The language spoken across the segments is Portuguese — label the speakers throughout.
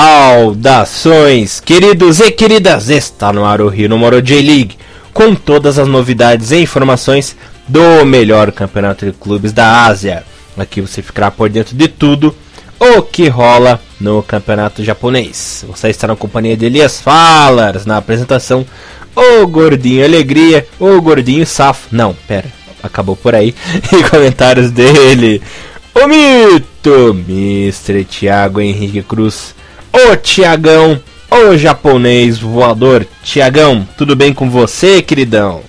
Speaker 1: Saudações, queridos e queridas! Está no ar o Rio Moro J-League com todas as novidades e informações do melhor campeonato de clubes da Ásia. Aqui você ficará por dentro de tudo o que rola no campeonato japonês. Você está na companhia de Elias Falas na apresentação. O Gordinho Alegria, o Gordinho Safo. Não, pera, acabou por aí. E comentários dele. O mito, Mr. Thiago Henrique Cruz. O Tiagão, o japonês voador. Tiagão, tudo bem com você, queridão?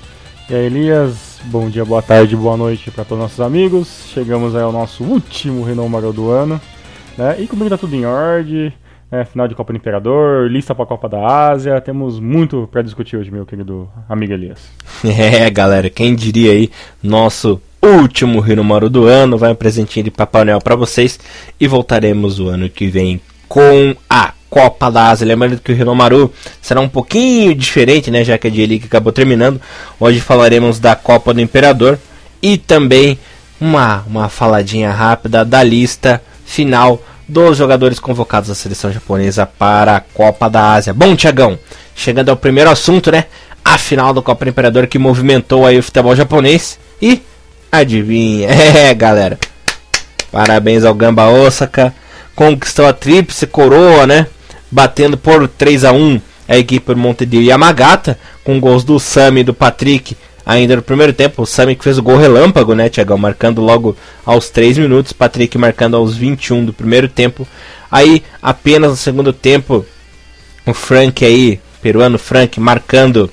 Speaker 2: E aí, Elias, bom dia, boa tarde, boa noite para todos os nossos amigos. Chegamos aí ao nosso último Renan Marão do ano. Né? E comigo tá tudo em ordem. Né? Final de Copa do Imperador, lista para a Copa da Ásia. Temos muito para discutir hoje, meu querido amigo Elias.
Speaker 1: É, galera, quem diria aí, nosso último Maru do ano. Vai um presentinho de Papai Noel para vocês. E voltaremos o ano que vem com a Copa da Ásia. Lembrando que o Rinomaru será um pouquinho diferente, né? Já que a J-League acabou terminando. Hoje falaremos da Copa do Imperador e também uma, uma faladinha rápida da lista final dos jogadores convocados da seleção japonesa para a Copa da Ásia. Bom, Tiagão, chegando ao primeiro assunto, né? A final da Copa do Imperador que movimentou aí o futebol japonês. E adivinha, é galera, parabéns ao Gamba Osaka conquistou a tríplice coroa, né? Batendo por 3 a 1 a equipe do Montevideo Yamagata, com gols do Sami e do Patrick ainda no primeiro tempo. O Sami que fez o gol relâmpago, né, Tiagão? Marcando logo aos 3 minutos, Patrick marcando aos 21 do primeiro tempo. Aí, apenas no segundo tempo, o Frank aí, peruano Frank, marcando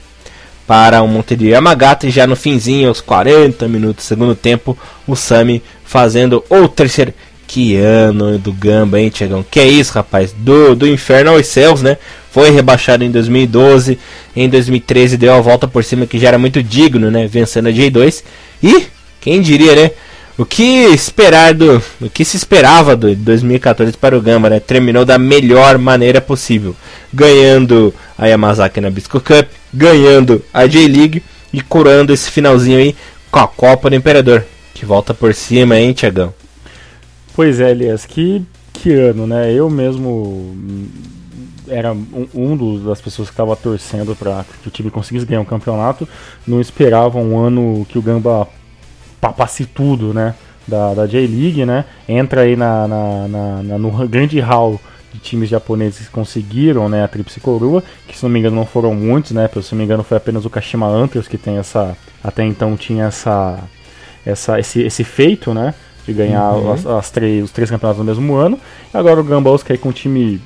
Speaker 1: para o Montevideo Yamagata. E já no finzinho, aos 40 minutos do segundo tempo, o Sami fazendo o terceiro. Que ano do Gamba, hein, Tiagão? Que é isso, rapaz? Do, do inferno aos céus, né? Foi rebaixado em 2012. Em 2013 deu a volta por cima, que já era muito digno, né? Vencendo a J2. E, quem diria, né? O que esperar do. O que se esperava do 2014 para o Gamba, né? Terminou da melhor maneira possível. Ganhando a Yamazaki na Bisco Cup, ganhando a J-League e curando esse finalzinho aí com a Copa do Imperador. Que volta por cima, hein, Tiagão?
Speaker 2: Pois é, Elias, que, que ano, né? Eu mesmo era um, um dos, das pessoas que estava torcendo para que o time conseguisse ganhar um campeonato. Não esperava um ano que o Gamba papasse tudo, né? Da, da J-League, né? Entra aí na, na, na, na, no grande hall de times japoneses que conseguiram né, a Tríplice Coroa, que se não me engano não foram muitos, né? Se não me engano foi apenas o Kashima Antlers que tem essa. Até então tinha essa, essa, esse, esse feito, né? De ganhar uhum. as, as, três, os três campeonatos no mesmo ano. Agora o Gambos aí com um time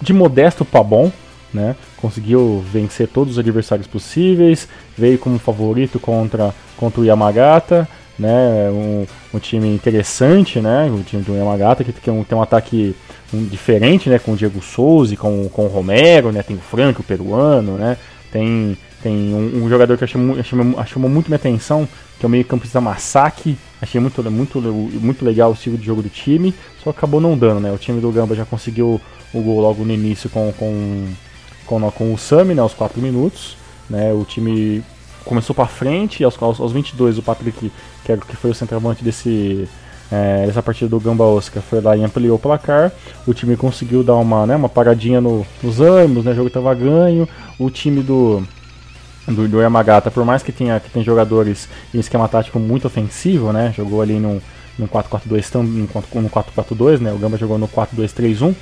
Speaker 2: de modesto para bom, né? Conseguiu vencer todos os adversários possíveis, veio como favorito contra, contra o Yamagata, né? Um, um time interessante, né? O time do Yamagata que tem um, tem um ataque um, diferente, né? Com o Diego Souza, com, com o Romero, né? Tem o Franco, o peruano, né? Tem, tem um, um jogador que chamou, chamou, chamou muito minha atenção, que é o meio campista Masaki, Achei muito, muito, muito legal o estilo de jogo do time, só acabou não dando, né? O time do Gamba já conseguiu o gol logo no início com, com, com, com o Sami, né? Aos 4 minutos. Né? O time começou para frente, aos, aos, aos 22 o Patrick, que, era, que foi o centroavante desse, é, dessa partida do Gamba Oscar, foi lá e ampliou o placar. O time conseguiu dar uma, né, uma paradinha no, nos ânimos, né? O jogo estava ganho. O time do do, do Yamagata, por mais que tenha que tem jogadores em esquema tático muito ofensivo, né? Jogou ali no, no 4-4-2, no 4-4-2, né? O Gamba jogou no 4-2-3-1.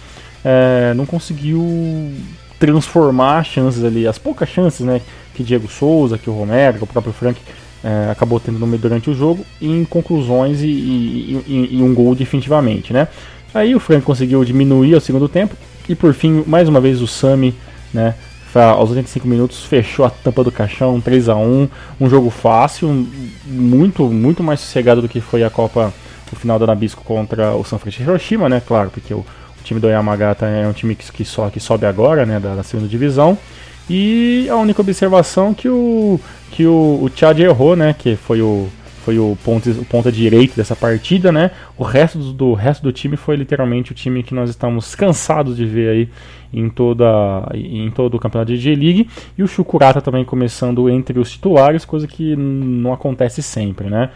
Speaker 2: É, não conseguiu transformar chances ali, as poucas chances, né? Que Diego Souza, que o Romero, que o próprio Frank é, acabou tendo no meio durante o jogo, em conclusões e, e, e, e um gol definitivamente, né? Aí o Frank conseguiu diminuir ao segundo tempo e por fim, mais uma vez o Sami, né? Aos 85 minutos fechou a tampa do caixão, 3 a 1 um jogo fácil, muito muito mais sossegado do que foi a Copa, o final da Nabisco contra o São Francisco Hiroshima, né? Claro, porque o, o, time do Yamagata é um time que, que, sobe agora, né? Da, da segunda divisão. E a única observação que o que o, o Chad errou, né? Que foi o foi o ponta, o ponta direito dessa partida, né? O resto do, do, resto do time foi literalmente o time que nós estamos cansados de ver aí em toda em todo o campeonato de G-League e o Chukurata também começando entre os titulares, coisa que não acontece sempre, né?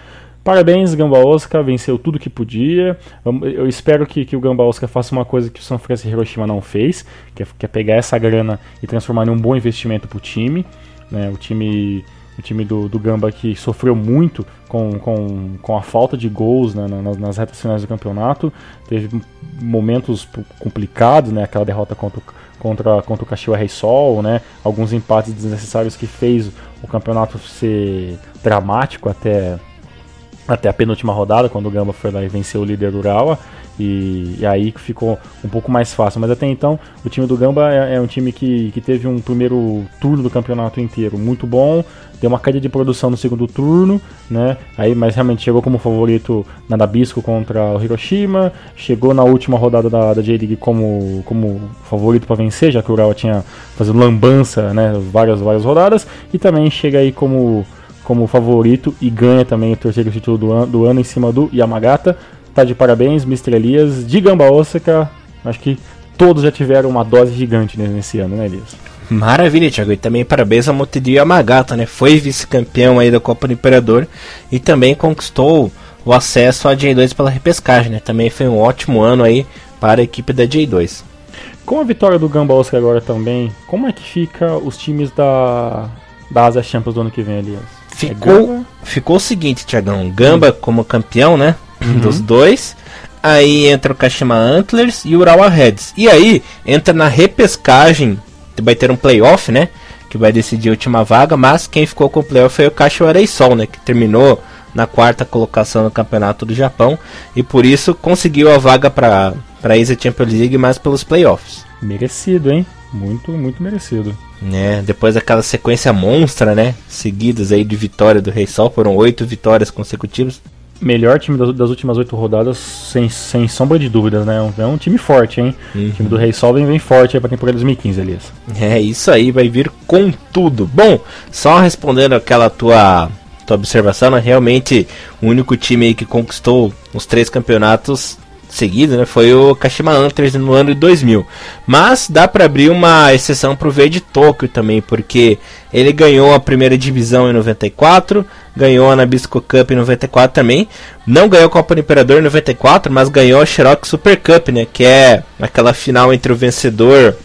Speaker 2: Parabéns, Gamba Osaka, venceu tudo que podia. Eu espero que, que o Gamba Osaka faça uma coisa que o São Francisco Hiroshima não fez, que é, que é pegar essa grana e transformar em um bom investimento para o time. Né? O time o time do, do Gamba que sofreu muito com, com, com a falta de gols né, nas, nas retas finais do campeonato. Teve momentos complicados, né, aquela derrota contra, contra, contra o Caxiwa Rei Sol, né, alguns empates desnecessários que fez o campeonato ser dramático até, até a penúltima rodada, quando o Gamba foi lá e venceu o líder Urawa. E, e, aí ficou um pouco mais fácil. Mas até então, o time do Gamba é, é, um time que, que teve um primeiro turno do campeonato inteiro muito bom, deu uma queda de produção no segundo turno, né? Aí, mas realmente chegou como favorito na Nabisco contra o Hiroshima, chegou na última rodada da, da J-League como, como favorito para vencer, já que o Urawa tinha fazendo lambança, né? Várias, várias rodadas, e também chega aí como como favorito e ganha também o terceiro título do, do ano em cima do Yamagata. Tá de parabéns, Mr. Elias. De Gamba Osaka, acho que todos já tiveram uma dose gigante nesse ano, né, Elias?
Speaker 1: Maravilha, Thiago. E também parabéns ao Motegi Yamagata, né? Foi vice-campeão aí da Copa do Imperador e também conquistou o acesso à J2 pela repescagem, né? Também foi um ótimo ano aí para a equipe da J2.
Speaker 2: Com a vitória do Gamba Osaka agora também, como é que fica os times da, da Asia Champions do ano que vem, Elias?
Speaker 1: Ficou, é ficou o seguinte, Tiagão. Gamba hum. como campeão, né? Uhum. Dos dois. Aí entra o Kashima Antlers e o Urawa Reds. E aí entra na repescagem vai ter um playoff, né? Que vai decidir a última vaga, mas quem ficou com o playoff foi o Kashiwarei Sol, né? Que terminou na quarta colocação no campeonato do Japão e por isso conseguiu a vaga para a Asia Champions League, mas pelos playoffs.
Speaker 2: Merecido, hein? Muito, muito merecido.
Speaker 1: É, depois daquela sequência monstra, né? Seguidas aí de vitória do Rei Sol, foram oito vitórias consecutivas
Speaker 2: melhor time das, das últimas oito rodadas, sem, sem sombra de dúvidas, né? É um time forte, hein? Uhum. O time do Rei Sol vem, vem forte aí pra temporada 2015, Elias.
Speaker 1: É, isso aí, vai vir com tudo. Bom, só respondendo aquela tua, tua observação, né? realmente o único time aí que conquistou os três campeonatos seguido, né, foi o Kashima Antlers no ano de 2000. Mas dá para abrir uma exceção pro Verde Tóquio também, porque ele ganhou a primeira divisão em 94, ganhou a Nabisco Cup em 94 também, não ganhou a Copa do Imperador em 94, mas ganhou a Cherokee Super Cup, né, que é aquela final entre o vencedor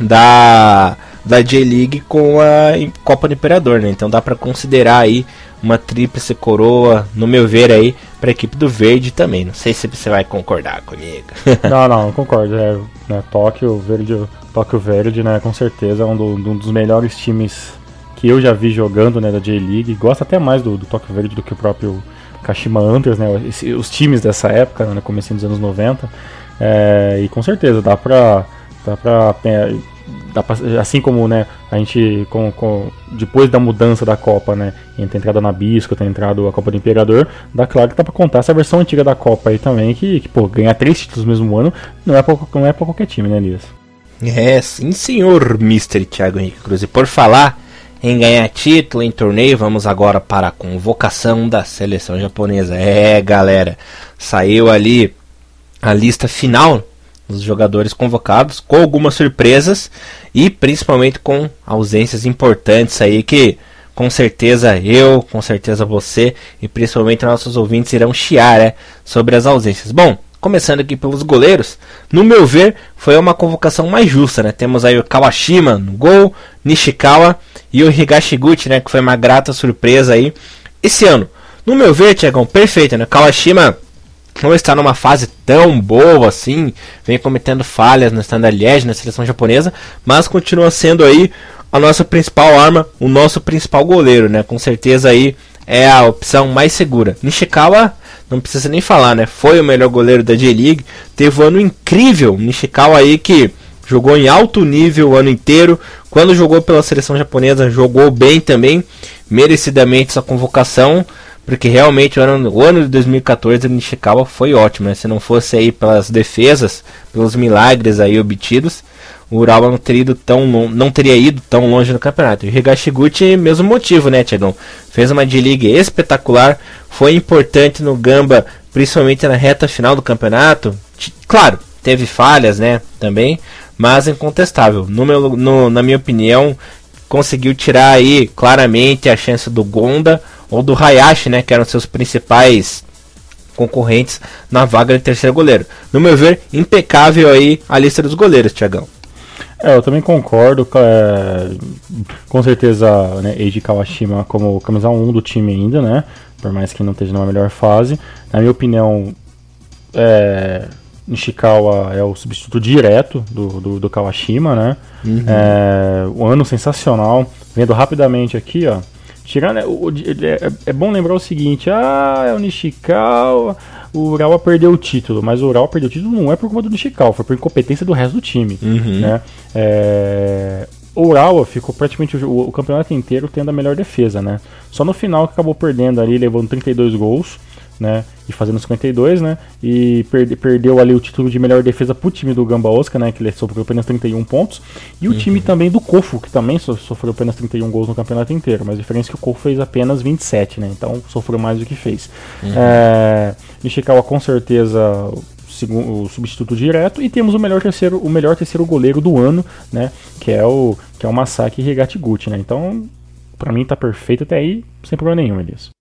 Speaker 1: da da J-League com a Copa do Imperador, né? Então dá para considerar aí uma tríplice coroa, no meu ver aí, para a equipe do Verde também. Não sei se você vai concordar comigo.
Speaker 2: não, não, concordo. É, né, Tóquio Verde, Tóquio Verde, né, com certeza é um, do, um, dos melhores times que eu já vi jogando, né, da J-League. Gosto até mais do, do Tóquio Verde do que o próprio Kashima Antlers, né, esse, os times dessa época, né, começando dos anos 90. É, e com certeza dá pra, dá pra assim como né, a gente com, com, depois da mudança da Copa, né, entre a entrada na Bisco, ter entrado a Copa do Imperador, dá claro que dá para contar essa versão antiga da Copa aí também, que, que pô, ganhar três títulos no mesmo ano não é não é pra qualquer time, né, Elias?
Speaker 1: É, sim senhor, Mr. Thiago Henrique Cruz. E por falar em ganhar título em torneio, vamos agora para a convocação da seleção japonesa. É, galera, saiu ali a lista final dos jogadores convocados, com algumas surpresas e principalmente com ausências importantes aí que com certeza eu, com certeza você e principalmente nossos ouvintes irão chiar né, sobre as ausências. Bom, começando aqui pelos goleiros, no meu ver foi uma convocação mais justa, né? Temos aí o Kawashima no gol, Nishikawa e o Higashiguchi, né, que foi uma grata surpresa aí esse ano. No meu ver, Tiagão, perfeito, né? Kawashima não está numa fase tão boa assim, vem cometendo falhas no Standard Liège, na seleção japonesa, mas continua sendo aí a nossa principal arma, o nosso principal goleiro, né? Com certeza aí é a opção mais segura. Nishikawa, não precisa nem falar, né? Foi o melhor goleiro da J-League, teve um ano incrível, Nishikawa aí que jogou em alto nível o ano inteiro. Quando jogou pela seleção japonesa, jogou bem também, merecidamente essa convocação. Porque realmente o ano, o ano de 2014 de Nishikawa foi ótimo, né? Se não fosse aí pelas defesas, pelos milagres aí obtidos, o Urawa não teria ido tão, não teria ido tão longe no campeonato. E o Higashiguchi, mesmo motivo, né, Tiagão? Fez uma D-League espetacular, foi importante no Gamba, principalmente na reta final do campeonato. Claro, teve falhas, né, também, mas incontestável. No meu, no, na minha opinião, conseguiu tirar aí claramente a chance do Gonda ou do Hayashi, né, que eram seus principais concorrentes na vaga de terceiro goleiro. No meu ver, impecável aí a lista dos goleiros, Tiagão.
Speaker 2: É, eu também concordo. É, com certeza, né, Eiji Kawashima como camisa 1 do time ainda, né? Por mais que não esteja numa melhor fase. Na minha opinião, é, Nishikawa é o substituto direto do, do, do Kawashima, né? Uhum. É, um ano sensacional. Vendo rapidamente aqui, ó. Tirando, é, é, é, bom lembrar o seguinte: ah, é o Nishikawa o Urawa perdeu o título, mas o Urawa perdeu o título não é por conta do Nishikawa, foi por incompetência do resto do time. Uhum. Né? É... O Urawa ficou praticamente o, o, campeonato inteiro tendo a melhor defesa, né? Só no final que acabou perdendo ali, levando 32 gols né? E fazendo 52, né? E perde, perdeu ali o título de melhor defesa pro time do Gamba Osaka, né? Que ele sofreu apenas 31 pontos. E o uhum. time também do Kofu, que também sofreu apenas 31 gols no campeonato inteiro. Mas a diferença é que o Kofu fez apenas 27, né? Então sofreu mais do que fez. Uhum. É, Nishikawa com certeza o substituto direto e temos o melhor terceiro o melhor terceiro goleiro do ano né que é o que é o Masaki Higatiguchi né então para mim tá perfeito até aí sem problema nenhum Elias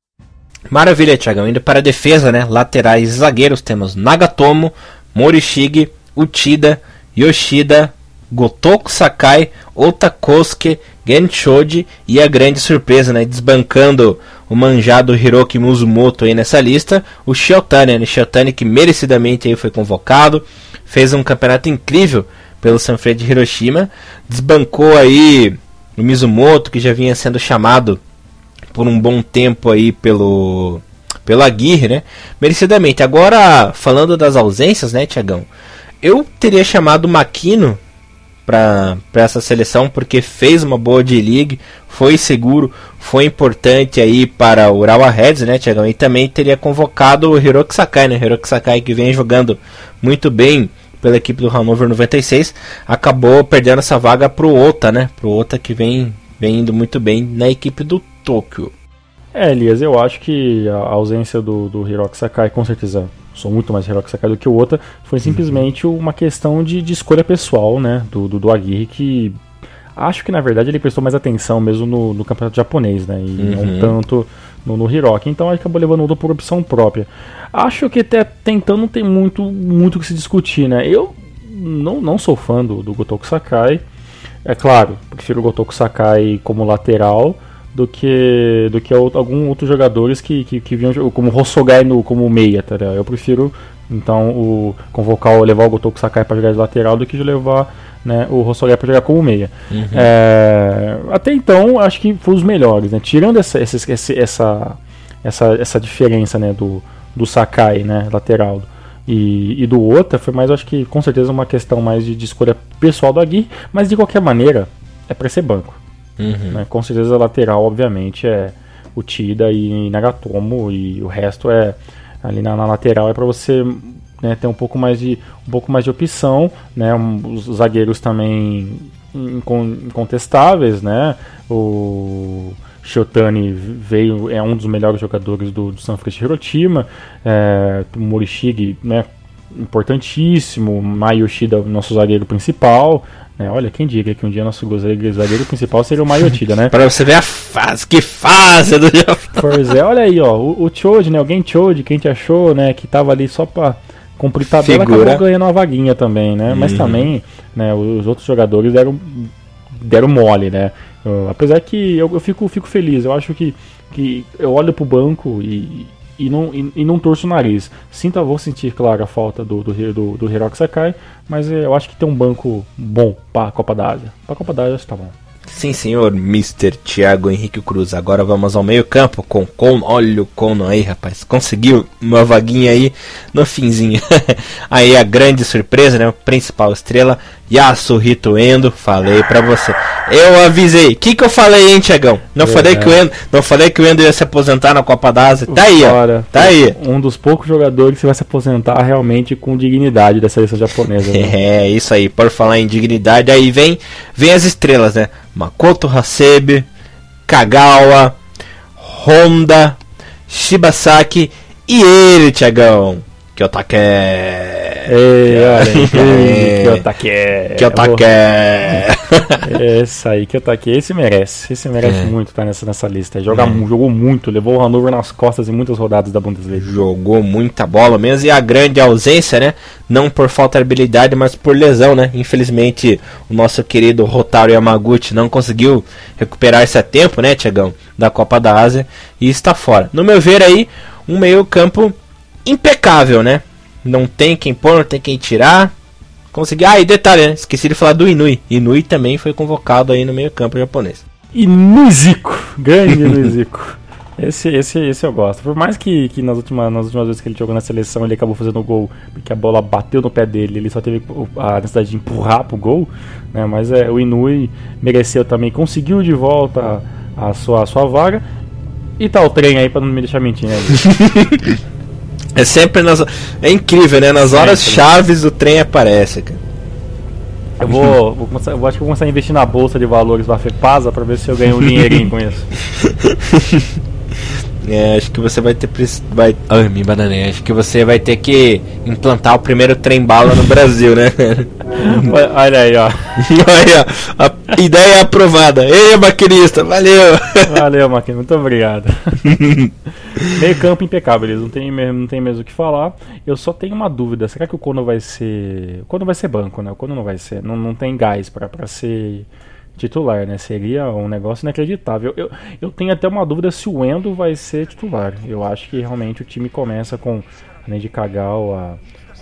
Speaker 1: Maravilha, Thiagão. Indo para a defesa, né? Laterais e zagueiros temos Nagatomo, Morishige, Uchida, Yoshida, Gotoku Sakai, Otakosuke, Genshoji e a grande surpresa, né? Desbancando o manjado Hiroki Mizumoto aí nessa lista, o Shiotani, né? Shiotani que merecidamente aí foi convocado, fez um campeonato incrível pelo Sanfrecce de Hiroshima, desbancou aí o Mizumoto que já vinha sendo chamado por um bom tempo aí pelo pelo Aguirre, né? Merecidamente. Agora, falando das ausências, né, Tiagão? Eu teria chamado o Maquino para essa seleção porque fez uma boa D-League, foi seguro, foi importante aí para o Urawa Reds, né, Tiagão? E também teria convocado o Hiroki Sakai, né? Hiroki Sakai que vem jogando muito bem pela equipe do Hannover 96, acabou perdendo essa vaga pro Ota, né? Pro Ota que vem, vem indo muito bem na equipe do Tóquio.
Speaker 2: É, Elias, eu acho que a ausência do, do Hiroki Sakai, com certeza, sou muito mais Hiroki Sakai do que o Ota, foi uhum. simplesmente uma questão de, de escolha pessoal, né, do, do, do Aguirre, que acho que na verdade ele prestou mais atenção mesmo no, no campeonato japonês, né, e uhum. não tanto no, no Hiroki, então ele acabou levando o por opção própria. Acho que até tentando não tem muito muito que se discutir, né, eu não, não sou fã do, do Gotoku Sakai, é claro, prefiro o Gotoku Sakai como lateral, do que do que alguns outros jogadores que, que, que vinham como Hossogai no, como meia, tá ligado? Eu prefiro então o convocar levar o Gotoku Sakai para jogar de lateral do que levar né, o Hossogai para jogar como meia. Uhum. É, até então acho que foi os melhores, né? Tirando essa essa essa essa, essa diferença né do, do Sakai, né, lateral e, e do Ota foi mais acho que com certeza uma questão mais de, de escolha pessoal do Agui, mas de qualquer maneira é para ser banco. Uhum. Né? Com certeza lateral, obviamente, é o Tida e Nagatomo e o resto é ali na, na lateral é para você né, ter um pouco mais de um pouco mais de opção, né? Um, os zagueiros também incontestáveis, né? O Shotani veio é um dos melhores jogadores do, do San Francisco Hiroshima, é, o Morishige, né? Importantíssimo, Mayoshida, nosso zagueiro principal, é, olha, quem diga que um dia nosso zagueiro principal seria o Maiotida, né?
Speaker 1: Pra você ver a fase, que fase do
Speaker 2: Pois é, olha aí, ó, o, o Chode, né? Alguém Chode, quem te achou, né? Que tava ali só pra cumprir tabela, Figura. acabou ganhando uma vaguinha também, né? Uhum. Mas também, né, os outros jogadores deram, deram mole, né? Eu, apesar que eu, eu, fico, fico feliz, eu acho que, que eu olho pro banco e, e não, e, e, não torço o nariz. Sinto, vou sentir, claro, a falta do, do, do, do Hiroki Sakai, mas eu acho que tem um banco bom para a Copa da Ásia. Para a Copa da Ásia está bom.
Speaker 1: Sim, senhor, Mr. Thiago Henrique Cruz. Agora vamos ao meio-campo com Con. Olha o Cono aí, rapaz. Conseguiu uma vaguinha aí no finzinho. aí a grande surpresa, né? O principal estrela, Yasuhito Endo. Falei pra você. Eu avisei. O que, que eu falei, hein, Tiagão? Não, falei que o Endo, não falei que o Endo ia se aposentar na Copa da Ásia. Tá aí, ó. Tá aí.
Speaker 2: Um dos poucos jogadores que vai se aposentar realmente com dignidade da seleção japonesa.
Speaker 1: Né? É, isso aí. Por falar em dignidade, aí vem, vem as estrelas, né? Makoto Hasebe, Kagawa, Honda, Shibasaki e ele, Tiagão. Kiyotake.
Speaker 2: Ei, olha, Kiyotake.
Speaker 1: Kiyotake.
Speaker 2: Esse aí, Kiyotake, esse merece. Esse merece
Speaker 1: É.
Speaker 2: muito estar nessa, nessa lista. Joga,
Speaker 1: É.
Speaker 2: Jogou muito, levou o Hannover nas costas em muitas rodadas da Bundesliga.
Speaker 1: Jogou muita bola mesmo. E a grande ausência, né? Não por falta de habilidade, mas por lesão, né? Infelizmente, o nosso querido Rotaro Yamaguchi não conseguiu recuperar-se a tempo, né, Tiagão? Da Copa da Ásia. E está fora. No meu ver aí, um meio campo impecável, né? Não tem quem pôr, não tem quem tirar. Consegui. Ah, e detalhe, né? Esqueci de falar do Inui. Inui também foi convocado aí no meio campo japonês.
Speaker 2: Nuzico, grande Nuzico. Esse, esse, esse eu gosto. Por mais que, que nas, últimas, nas últimas vezes que ele jogou na seleção ele acabou fazendo gol, porque a bola bateu no pé dele, ele só teve a necessidade de empurrar pro gol, né? Mas é, o Inui mereceu também, conseguiu de volta a, a sua, a sua vaga. E tá o trem aí pra não me deixar mentir, né?
Speaker 1: É sempre nas. É incrível, né? Nas horas
Speaker 2: Sempre.
Speaker 1: chaves o trem aparece, cara.
Speaker 2: Eu vou, vou começar, eu acho que vou começar a investir na bolsa de valores da FEPASA pra ver se eu ganho um dinheirinho com isso.
Speaker 1: É, acho que você vai ter. Vai... Ai, me bananei. Acho que você vai ter que implantar o primeiro trem bala no Brasil, né?
Speaker 2: Olha aí, ó.
Speaker 1: Olha, a ideia é aprovada. Ei, maquinista, valeu!
Speaker 2: Valeu, Maquinha, muito obrigado. Meio campo impecável, eles não tem, mesmo, não tem mesmo o que falar. Eu só tenho uma dúvida: será que o Kono vai ser. Kono vai ser banco, né? O Kono não vai ser. Não, não tem gás pra, pra ser titular, né? Seria um negócio inacreditável. Eu, eu tenho até uma dúvida se o Endo vai ser titular. Eu acho que realmente o time começa com além de Kagawa,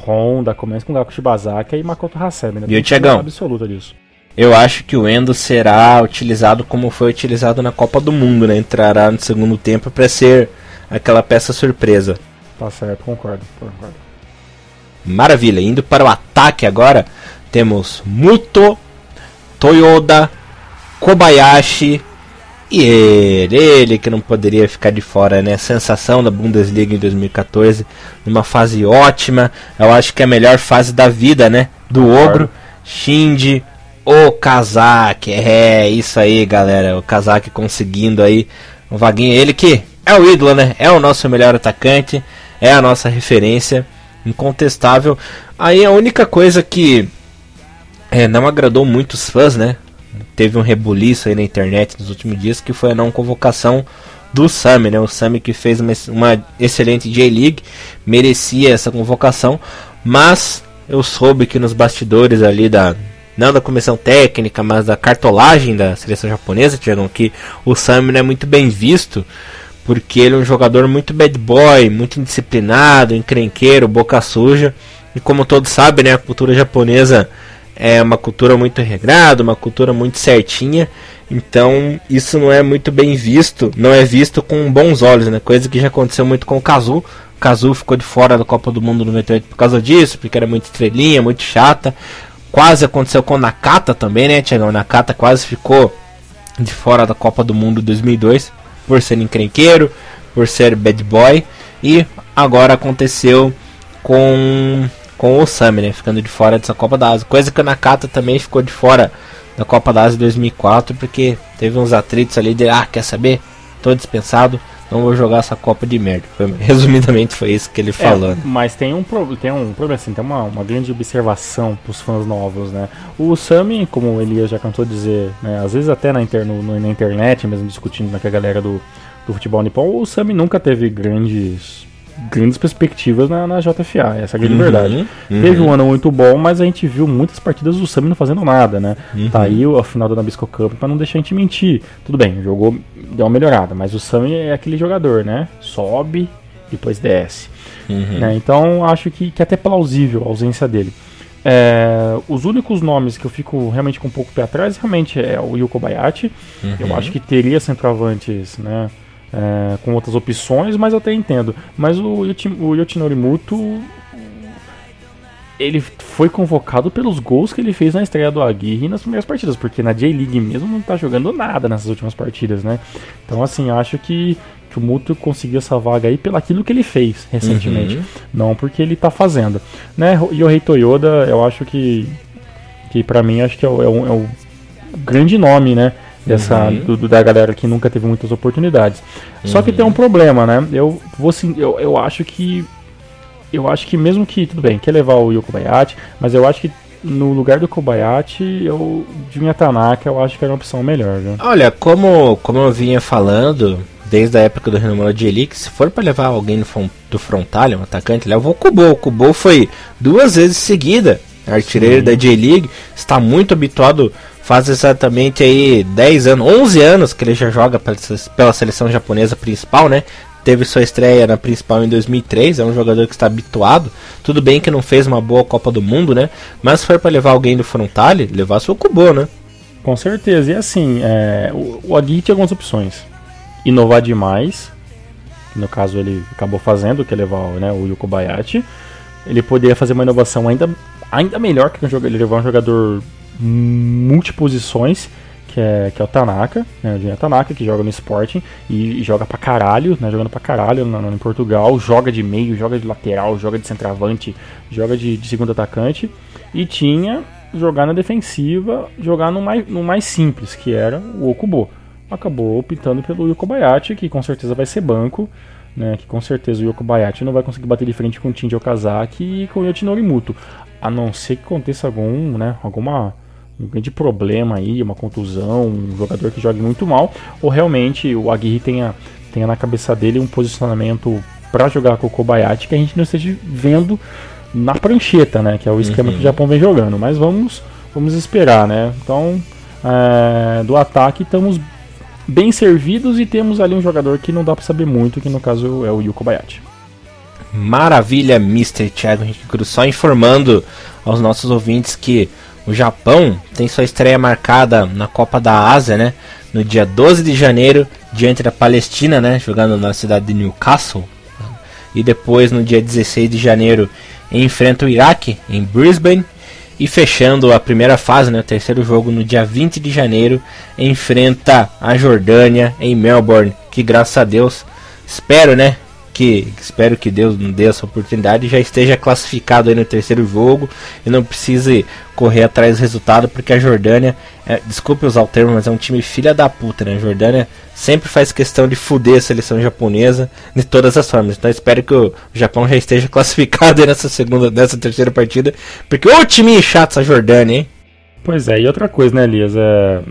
Speaker 2: Honda, começa com Gaku Shibazaki e Makoto Hasebe. Né?
Speaker 1: E o
Speaker 2: certeza absoluta disso.
Speaker 1: Eu acho que o Endo será utilizado como foi utilizado na Copa do Mundo, né? Entrará no segundo tempo para ser aquela peça surpresa.
Speaker 2: Tá certo, concordo. concordo.
Speaker 1: Maravilha, indo para o ataque agora, temos Muto, Toyoda, Kobayashi e ele, ele que não poderia ficar de fora, né? Sensação da Bundesliga em 2014, numa fase ótima, eu acho que é a melhor fase da vida, né? Do. Ogro, Shinji, Okazaki, é isso aí, galera, o Kazaki conseguindo aí um vaguinho, ele que é o ídolo, né? É o nosso melhor atacante, é a nossa referência incontestável. Aí a única coisa que é, não agradou muitos fãs, né? Teve um rebuliço aí na internet nos últimos dias que foi a não convocação do Sami, né? O Sami que fez uma, uma excelente J-League, merecia essa convocação, mas eu soube que nos bastidores ali da não da comissão técnica, mas da cartolagem da seleção japonesa, Tiagão, que o Sami não é muito bem visto porque ele é um jogador muito bad boy, muito indisciplinado, encrenqueiro, boca suja. E como todos sabem, né, a cultura japonesa é uma cultura muito regrada, uma cultura muito certinha. Então isso não é muito bem visto, não é visto com bons olhos, né? Coisa que já aconteceu muito com o Kazu. O ficou de fora da Copa do Mundo 98 por causa disso, porque era muito estrelinha, muito chata. Quase aconteceu com o Nakata também, né, Tiagão? Nakata quase ficou de fora da Copa do Mundo 2002 por ser encrenqueiro, por ser bad boy. E agora aconteceu com, com o Sami, né? Ficando de fora dessa Copa da Ásia. Coisa que o Nakata também ficou de fora da Copa da Ásia 2004, porque teve uns atritos ali de, ah, quer saber? Tô dispensado, não vou jogar essa Copa de merda. Foi- resumidamente foi isso que ele falou.
Speaker 2: É,
Speaker 1: né?
Speaker 2: mas tem um, pro, tem um problema, assim, tem uma, uma grande observação pros fãs novos, né? O Sami, como o Elias já cantou dizer, né, às vezes até na, inter, no- na internet, mesmo discutindo com a galera do, do futebol nipom, o Sami nunca teve grandes grandes perspectivas na, na JFA, essa é a grande
Speaker 1: Uhum,
Speaker 2: verdade.
Speaker 1: uhum.
Speaker 2: Teve um ano muito bom, mas a gente viu muitas partidas do Sami não fazendo nada, né?
Speaker 1: Uhum.
Speaker 2: Tá aí a final da Nabisco Cup pra não deixar a gente mentir. Tudo bem, jogou, deu uma melhorada, mas o Sami é aquele jogador, né? Sobe, depois desce.
Speaker 1: Uhum.
Speaker 2: né? Então acho que, que é até plausível a ausência dele. É, os únicos nomes que eu fico realmente com um pouco pé atrás realmente é o Yuko Bayashi. Eu
Speaker 1: Uhum.
Speaker 2: acho que teria centroavantes né, é, com outras opções, mas eu até entendo. Mas o, Yuti, o Yoshinori Muto ele foi convocado pelos gols que ele fez na estreia do Aguirre nas primeiras partidas, porque na J-League mesmo não tá jogando nada nessas últimas partidas, né? Então, assim, acho que, que o Muto conseguiu essa vaga aí pelo aquilo que ele fez recentemente,
Speaker 1: Uhum.
Speaker 2: não porque ele tá fazendo. Né? E o Rei Toyoda, eu acho que, que para mim, acho que é o, é o- é o grande nome, né? Dessa,
Speaker 1: Uhum.
Speaker 2: do- do- da galera que nunca teve muitas oportunidades. Só que
Speaker 1: Uhum.
Speaker 2: tem um problema, né? Eu, vou, sim- eu, eu acho que eu acho que mesmo que, tudo bem, quer levar o Yoko Bayati, mas eu acho que no lugar do Kobayashi, eu, Junya Tanaka, eu acho que era uma opção melhor. Viu?
Speaker 1: Olha, como, como eu vinha falando, desde a época do Renomura de Elite, se for para levar alguém do, do frontal, um atacante, leva o Kubo. O Kubo foi duas vezes seguida artilheiro Sim. da J-League, está muito habituado, faz exatamente aí 10 anos, 11 anos que ele já joga pela seleção japonesa principal, né? teve sua estreia na principal em 2003, é um jogador que está habituado. Tudo bem que não fez uma boa Copa do Mundo, né? Mas se for para levar alguém do Frontale, levar seu Kubo, né?
Speaker 2: Com certeza. E assim, é, o, o Agui tinha algumas opções. Inovar demais, no caso ele acabou fazendo, que é levar né, o Yuko Bayati. Ele poderia fazer uma inovação ainda, ainda melhor que ele levar um jogador multiposições que é, que é o Tanaka, né, o Junya Tanaka, que joga no Sporting e, e, joga pra caralho, né, jogando pra caralho no, no, em Portugal, joga de meio, joga de lateral, joga de centroavante, joga de, de segundo atacante, e tinha jogar na defensiva, jogar no mais, no mais simples, que era o Okubo. Acabou optando pelo Yuko Bayati, que com certeza vai ser banco, né, que com certeza o Yoko Bayati não vai conseguir bater de frente com o Shinji Okazaki e com o Yoshinori Muto, a não ser que aconteça algum, né, alguma um grande problema aí, uma contusão, um jogador que jogue muito mal, ou realmente o Aguirre tenha, tenha na cabeça dele um posicionamento para jogar com o Kobayashi que a gente não esteja vendo na prancheta, né? Que é o esquema uhum. que o Japão vem jogando. Mas vamos, vamos esperar, né? Então, é, do ataque estamos bem servidos e temos ali um jogador que não dá para saber muito, que no caso é o Yuko Kobayashi.
Speaker 1: Maravilha, Mr. Thiago Henrique Cruz. Só informando aos nossos ouvintes que o Japão tem sua estreia marcada na Copa da Ásia, né? No dia 12 de janeiro, diante da Palestina, né? Jogando na cidade de Newcastle. E depois, no dia 16 de janeiro, enfrenta o Iraque, em Brisbane. E fechando a primeira fase, né, o terceiro jogo, no dia 20 de janeiro, enfrenta a Jordânia em Melbourne. Que graças a Deus, espero, né, que espero que Deus nos dê essa oportunidade já esteja classificado aí no terceiro jogo e não precise correr atrás do resultado, porque a Jordânia, é, desculpe usar o termo, mas é um time filha da puta, né? A Jordânia sempre faz questão de fuder a seleção japonesa de todas as formas. Então espero que o Japão já esteja classificado nessa segunda, nessa terceira partida, porque o time chato essa Jordânia, hein?
Speaker 2: Pois é, e outra coisa, né, Elias? É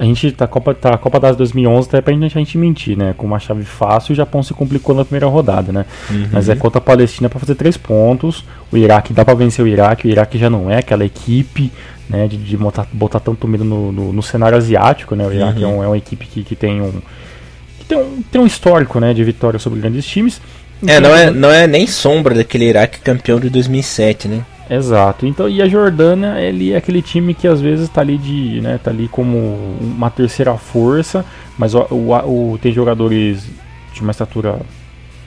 Speaker 2: a gente tá Copa tá Copa das 2011 até pra gente, a gente mentir, né? Com uma chave fácil, o Japão se complicou na primeira rodada, né? Uhum. Mas é contra a Palestina para fazer três pontos. O Iraque dá para vencer o Iraque. O Iraque já não é aquela equipe, né? De, de botar, botar tanto medo no, no, no cenário asiático, né? O Iraque uhum. é, um, é, uma equipe que, que tem um que tem um, tem um histórico, né? De vitória sobre grandes times.
Speaker 1: É, não é, não é nem sombra daquele Iraque campeão de 2007, né?
Speaker 2: Exato. Então, e a Jordânia, ele é aquele time que às vezes está ali de, né, tá ali como uma terceira força, mas o, o, o tem jogadores de uma estatura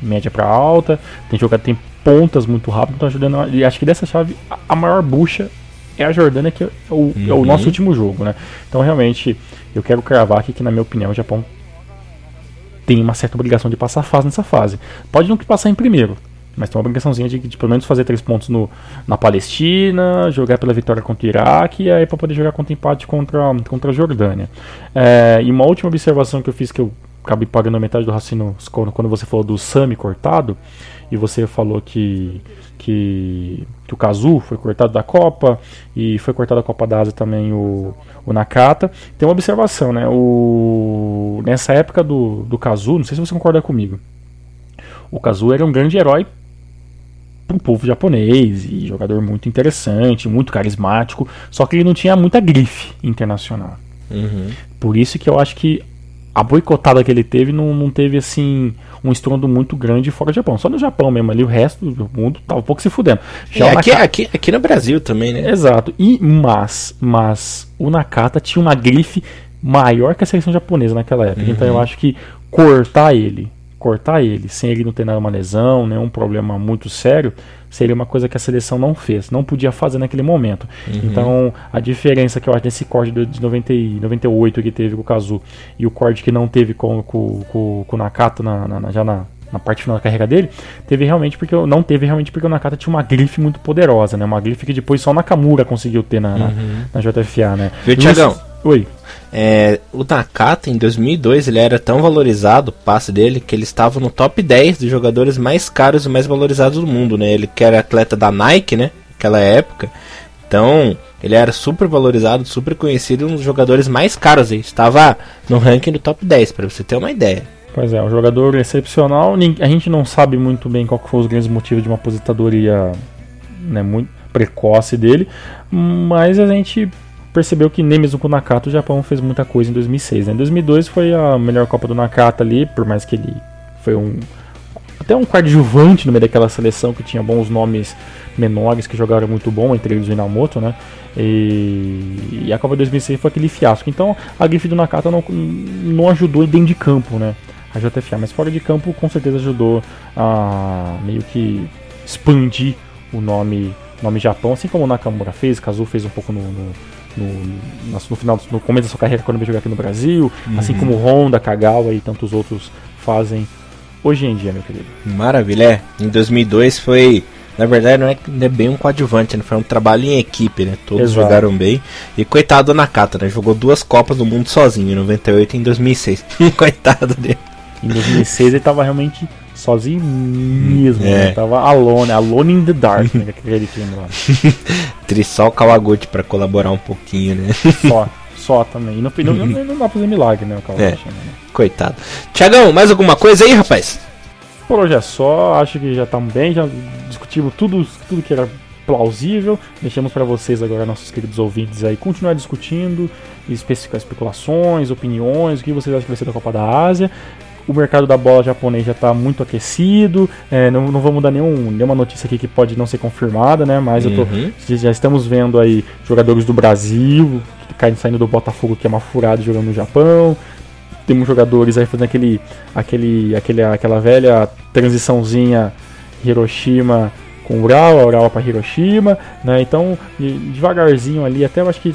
Speaker 2: média para alta, tem jogador tem pontas muito rápido, então a Jordânia, e acho que dessa chave a, a maior bucha é a Jordânia que é o, uhum. é o uhum. nosso último jogo, né? Então realmente eu quero cravar aqui que na minha opinião o Japão tem uma certa obrigação de passar fase nessa fase. Pode não passar em primeiro, mas tem uma obrigaçãozinha de, de, pelo menos fazer três pontos no, na Palestina, jogar pela vitória contra o Iraque e aí para poder jogar contra empate contra, contra a Jordânia. É, e uma última observação que eu fiz que eu acabei pagando metade do raciocínio quando, quando você falou do Sami cortado e você falou que, que, que o Kazu foi cortado da Copa e foi cortado da Copa da Ásia também o, o Nakata. Tem uma observação, né? O, nessa época do, do Kazu, não sei se você concorda comigo. O Kazu era um grande herói para o povo japonês e jogador muito interessante, muito carismático, só que ele não tinha muita grife internacional. Uhum. Por isso que eu acho que a boicotada que ele teve não, não teve assim um estrondo muito grande fora do Japão. Só no Japão mesmo ali, o resto do mundo tava um pouco se fudendo.
Speaker 1: Já é, aqui, Nakata... aqui, aqui no Brasil também, né?
Speaker 2: Exato. E mas, mas o Nakata tinha uma grife maior que a seleção japonesa naquela época. Uhum. Então eu acho que cortar ele cortar ele sem ele não ter nada uma lesão, nenhum problema muito sério, seria uma coisa que a seleção não fez, não podia fazer naquele momento. Uhum. Então, a diferença que eu acho nesse corte de 90 e 98 que teve com o Kazu e o corte que não teve com, com, com, com o Nakata na, na, já na, na parte final da carreira dele, teve realmente porque não teve realmente porque o Nakata tinha uma grife muito poderosa, né? Uma grife que depois só o Nakamura conseguiu ter na, uhum. na, na, JFA, né?
Speaker 1: Viu, Tiagão?
Speaker 2: Oi.
Speaker 1: É, o Nakata em 2002 ele era tão valorizado, o passe dele, que ele estava no top 10 dos jogadores mais caros e mais valorizados do mundo, né? Ele que era atleta da Nike, né? Naquela época. Então, ele era super valorizado, super conhecido, um dos jogadores mais caros. Ele estava no ranking do top 10, para você ter uma ideia.
Speaker 2: Pois é, um jogador excepcional. A gente não sabe muito bem qual foi os grandes motivos de uma aposentadoria né, muito precoce dele, mas a gente percebeu que nem mesmo com o Nakata o Japão fez muita coisa em 2006. Né? Em 2002 foi a melhor Copa do Nakata ali, por mais que ele foi um até um coadjuvante no meio daquela seleção que tinha bons nomes menores que jogaram muito bom, entre eles o Inamoto, né? E, e a Copa 2006 foi aquele fiasco. Então a grife do Nakata não, não ajudou dentro de campo, né? A JFA, mas fora de campo com certeza ajudou a meio que expandir o nome, nome Japão, assim como o Nakamura fez, Kazu fez um pouco no, no no, no, final, no começo da sua carreira quando veio jogar aqui no Brasil, uhum. assim como Honda, Kagawa e tantos outros fazem hoje em dia, meu querido.
Speaker 1: Maravilha, é. Em 2002 foi, na verdade não é, não é bem um coadjuvante, né? foi um trabalho em equipe, né? Todos Exato. jogaram bem. E coitado do Nakata, né? Jogou duas Copas do Mundo sozinho, em 98 e em 2006. coitado dele.
Speaker 2: Em 2006 ele estava realmente sozinho mesmo, é. né? Tava alone, alone in the dark, né? Aquele filme lá.
Speaker 1: Trissol Kawaguchi pra colaborar um pouquinho, né?
Speaker 2: Só, só também. E não, não, não, não dá pra fazer milagre, né? O Kawaguchi,
Speaker 1: é. né? Coitado. Tiagão, mais alguma coisa aí, rapaz?
Speaker 2: Por hoje é só, acho que já estamos bem, já discutimos tudo, tudo que era plausível. Deixamos para vocês agora, nossos queridos ouvintes aí, continuar discutindo, especificar especulações, opiniões, o que vocês acham que vai ser da Copa da Ásia o mercado da bola japonês já está muito aquecido. É, não, não vamos dar nenhum, nenhuma notícia aqui que pode não ser confirmada, né? Mas uhum. tô, já estamos vendo aí jogadores do Brasil saindo do Botafogo, que é uma furada jogando no Japão. Temos jogadores aí fazendo aquele, aquele, aquele, aquela velha transiçãozinha Hiroshima com Urawa, Urawa para Hiroshima, né? Então, devagarzinho ali, até eu acho que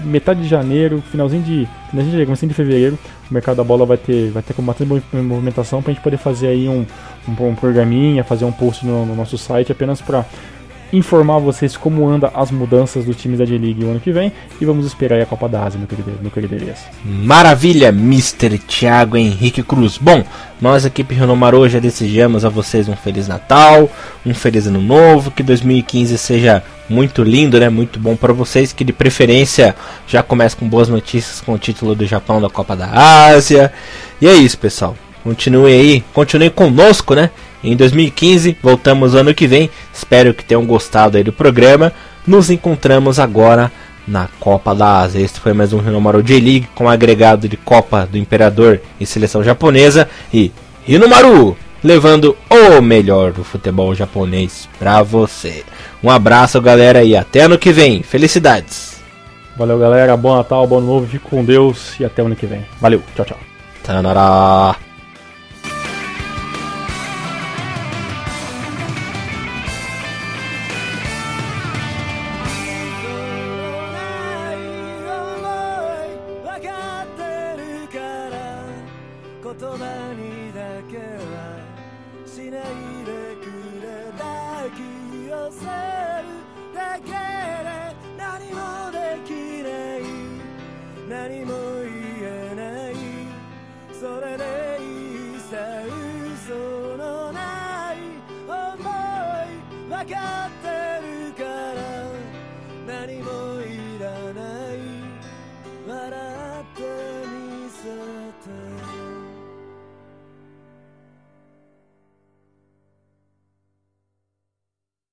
Speaker 2: metade de janeiro, finalzinho de, finalzinho de, comecinho de fevereiro, o mercado da bola vai ter, vai ter bastante movimentação para a gente poder fazer aí um, um, um programinha, fazer um post no, no nosso site apenas para informar vocês como anda as mudanças dos times da J-League o ano que vem e vamos esperar aí a Copa da Ásia, meu querido, meu querido Elias.
Speaker 1: Maravilha, Mr. Thiago Henrique Cruz. Bom, nós, equipe Renomarô, já desejamos a vocês um Feliz Natal, um Feliz Ano Novo, que 2015 seja muito lindo, né? Muito bom para vocês, que de preferência já comece com boas notícias com o título do Japão da Copa da Ásia. E é isso, pessoal. Continue aí, continue conosco, né? Em 2015, voltamos ano que vem. Espero que tenham gostado aí do programa. Nos encontramos agora na Copa da Ásia. Este foi mais um Rinomaru J-League com agregado de Copa do Imperador e seleção japonesa. E Rinomaru levando o melhor do futebol japonês para você. Um abraço, galera, e até ano que vem. Felicidades!
Speaker 2: Valeu, galera. Bom Natal, bom novo. Fique com Deus e até ano que vem. Valeu, tchau, tchau.
Speaker 1: Tanara.